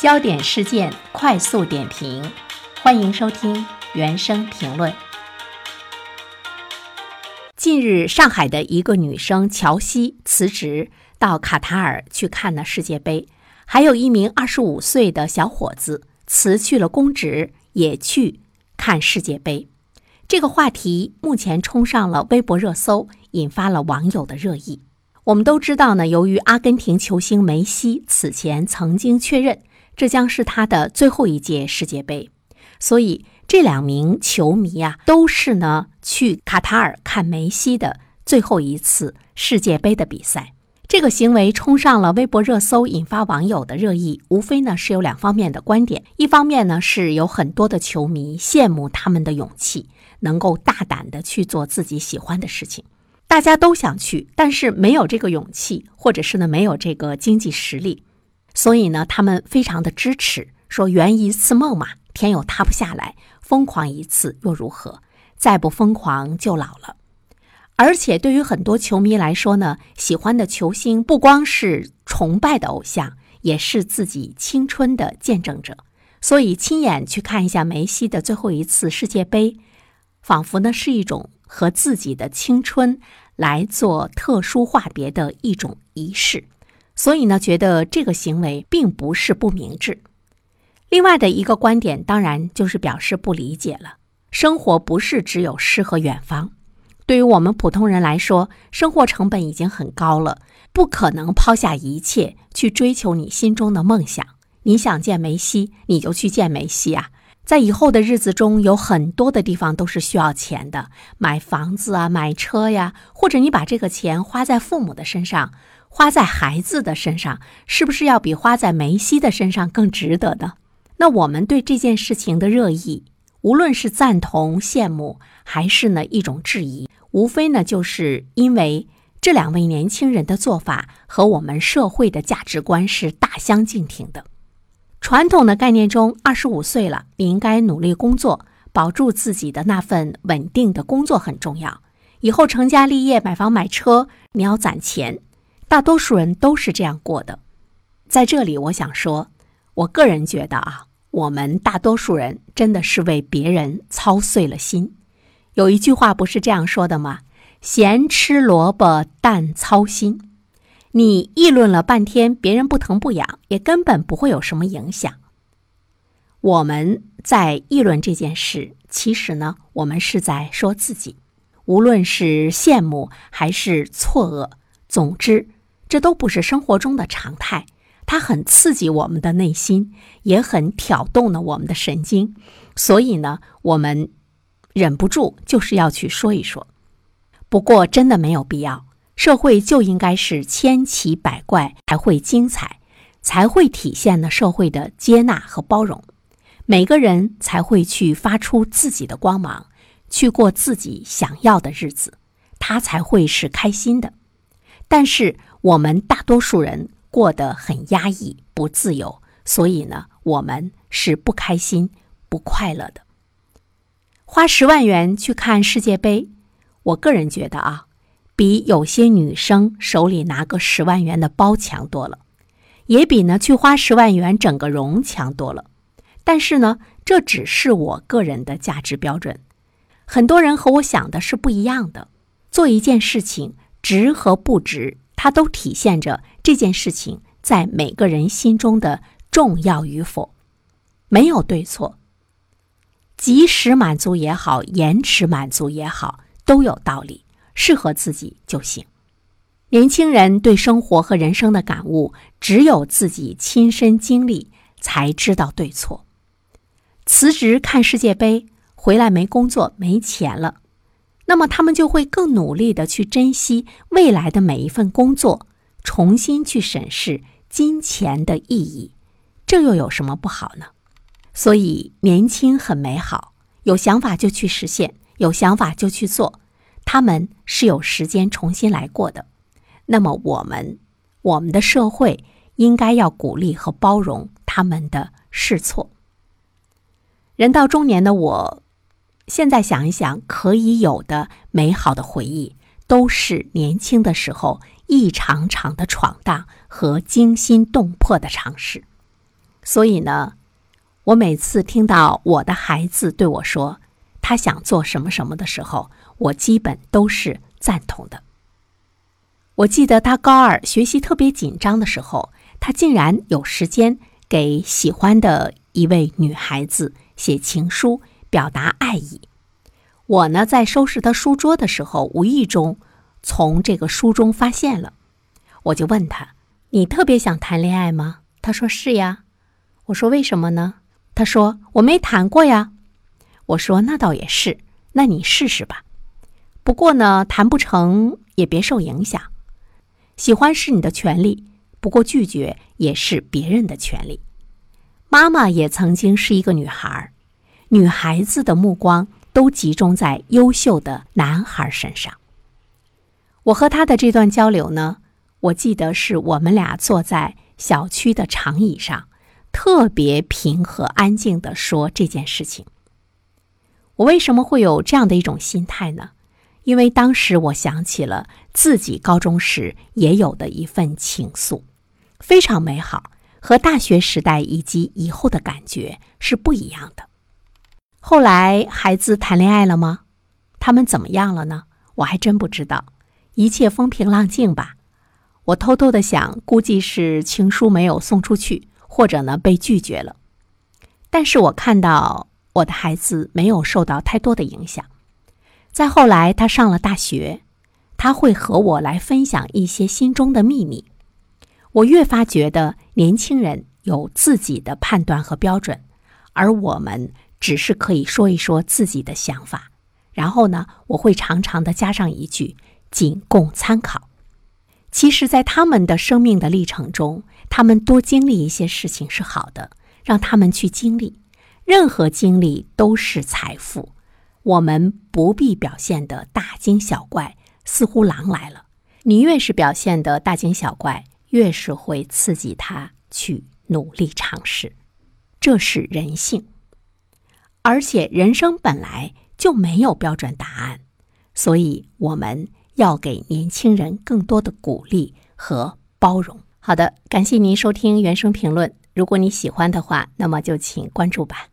焦点事件快速点评，欢迎收听原声评论。近日，上海的一个女生乔西辞职到卡塔尔去看了世界杯，还有一名二十五岁的小伙子辞去了公职也去看世界杯。这个话题目前冲上了微博热搜，引发了网友的热议。我们都知道呢，由于阿根廷球星梅西此前曾经确认。这将是他的最后一届世界杯，所以这两名球迷啊，都是呢去卡塔尔看梅西的最后一次世界杯的比赛。这个行为冲上了微博热搜，引发网友的热议。无非呢是有两方面的观点：一方面呢是有很多的球迷羡慕他们的勇气，能够大胆的去做自己喜欢的事情，大家都想去，但是没有这个勇气，或者是呢没有这个经济实力。所以呢，他们非常的支持，说圆一次梦嘛，天又塌不下来，疯狂一次又如何？再不疯狂就老了。而且对于很多球迷来说呢，喜欢的球星不光是崇拜的偶像，也是自己青春的见证者。所以亲眼去看一下梅西的最后一次世界杯，仿佛呢是一种和自己的青春来做特殊化别的一种仪式。所以呢，觉得这个行为并不是不明智。另外的一个观点，当然就是表示不理解了。生活不是只有诗和远方，对于我们普通人来说，生活成本已经很高了，不可能抛下一切去追求你心中的梦想。你想见梅西，你就去见梅西啊！在以后的日子中，有很多的地方都是需要钱的，买房子啊，买车呀，或者你把这个钱花在父母的身上。花在孩子的身上，是不是要比花在梅西的身上更值得的？那我们对这件事情的热议，无论是赞同、羡慕，还是呢一种质疑，无非呢就是因为这两位年轻人的做法和我们社会的价值观是大相径庭的。传统的概念中，二十五岁了，你应该努力工作，保住自己的那份稳定的工作很重要。以后成家立业、买房买车，你要攒钱。大多数人都是这样过的，在这里，我想说，我个人觉得啊，我们大多数人真的是为别人操碎了心。有一句话不是这样说的吗？“咸吃萝卜淡操心。”你议论了半天，别人不疼不痒，也根本不会有什么影响。我们在议论这件事，其实呢，我们是在说自己，无论是羡慕还是错愕，总之。这都不是生活中的常态，它很刺激我们的内心，也很挑动了我们的神经，所以呢，我们忍不住就是要去说一说。不过，真的没有必要。社会就应该是千奇百怪才会精彩，才会体现了社会的接纳和包容，每个人才会去发出自己的光芒，去过自己想要的日子，他才会是开心的。但是。我们大多数人过得很压抑、不自由，所以呢，我们是不开心、不快乐的。花十万元去看世界杯，我个人觉得啊，比有些女生手里拿个十万元的包强多了，也比呢去花十万元整个容强多了。但是呢，这只是我个人的价值标准，很多人和我想的是不一样的。做一件事情，值和不值。它都体现着这件事情在每个人心中的重要与否，没有对错。及时满足也好，延迟满足也好，都有道理，适合自己就行。年轻人对生活和人生的感悟，只有自己亲身经历才知道对错。辞职看世界杯，回来没工作，没钱了。那么他们就会更努力的去珍惜未来的每一份工作，重新去审视金钱的意义，这又有什么不好呢？所以年轻很美好，有想法就去实现，有想法就去做，他们是有时间重新来过的。那么我们，我们的社会应该要鼓励和包容他们的试错。人到中年的我。现在想一想，可以有的美好的回忆，都是年轻的时候一场场的闯荡和惊心动魄的尝试。所以呢，我每次听到我的孩子对我说他想做什么什么的时候，我基本都是赞同的。我记得他高二学习特别紧张的时候，他竟然有时间给喜欢的一位女孩子写情书，表达爱意。我呢，在收拾他书桌的时候，无意中从这个书中发现了，我就问他：“你特别想谈恋爱吗？”他说：“是呀。”我说：“为什么呢？”他说：“我没谈过呀。”我说：“那倒也是，那你试试吧。不过呢，谈不成也别受影响。喜欢是你的权利，不过拒绝也是别人的权利。妈妈也曾经是一个女孩，女孩子的目光。”都集中在优秀的男孩身上。我和他的这段交流呢，我记得是我们俩坐在小区的长椅上，特别平和安静的说这件事情。我为什么会有这样的一种心态呢？因为当时我想起了自己高中时也有的一份情愫，非常美好，和大学时代以及以后的感觉是不一样的。后来孩子谈恋爱了吗？他们怎么样了呢？我还真不知道，一切风平浪静吧。我偷偷的想，估计是情书没有送出去，或者呢被拒绝了。但是我看到我的孩子没有受到太多的影响。再后来，他上了大学，他会和我来分享一些心中的秘密。我越发觉得年轻人有自己的判断和标准，而我们。只是可以说一说自己的想法，然后呢，我会常常的加上一句“仅供参考”。其实，在他们的生命的历程中，他们多经历一些事情是好的，让他们去经历。任何经历都是财富，我们不必表现的大惊小怪，似乎狼来了。你越是表现的大惊小怪，越是会刺激他去努力尝试，这是人性。而且人生本来就没有标准答案，所以我们要给年轻人更多的鼓励和包容。好的，感谢您收听原声评论。如果你喜欢的话，那么就请关注吧。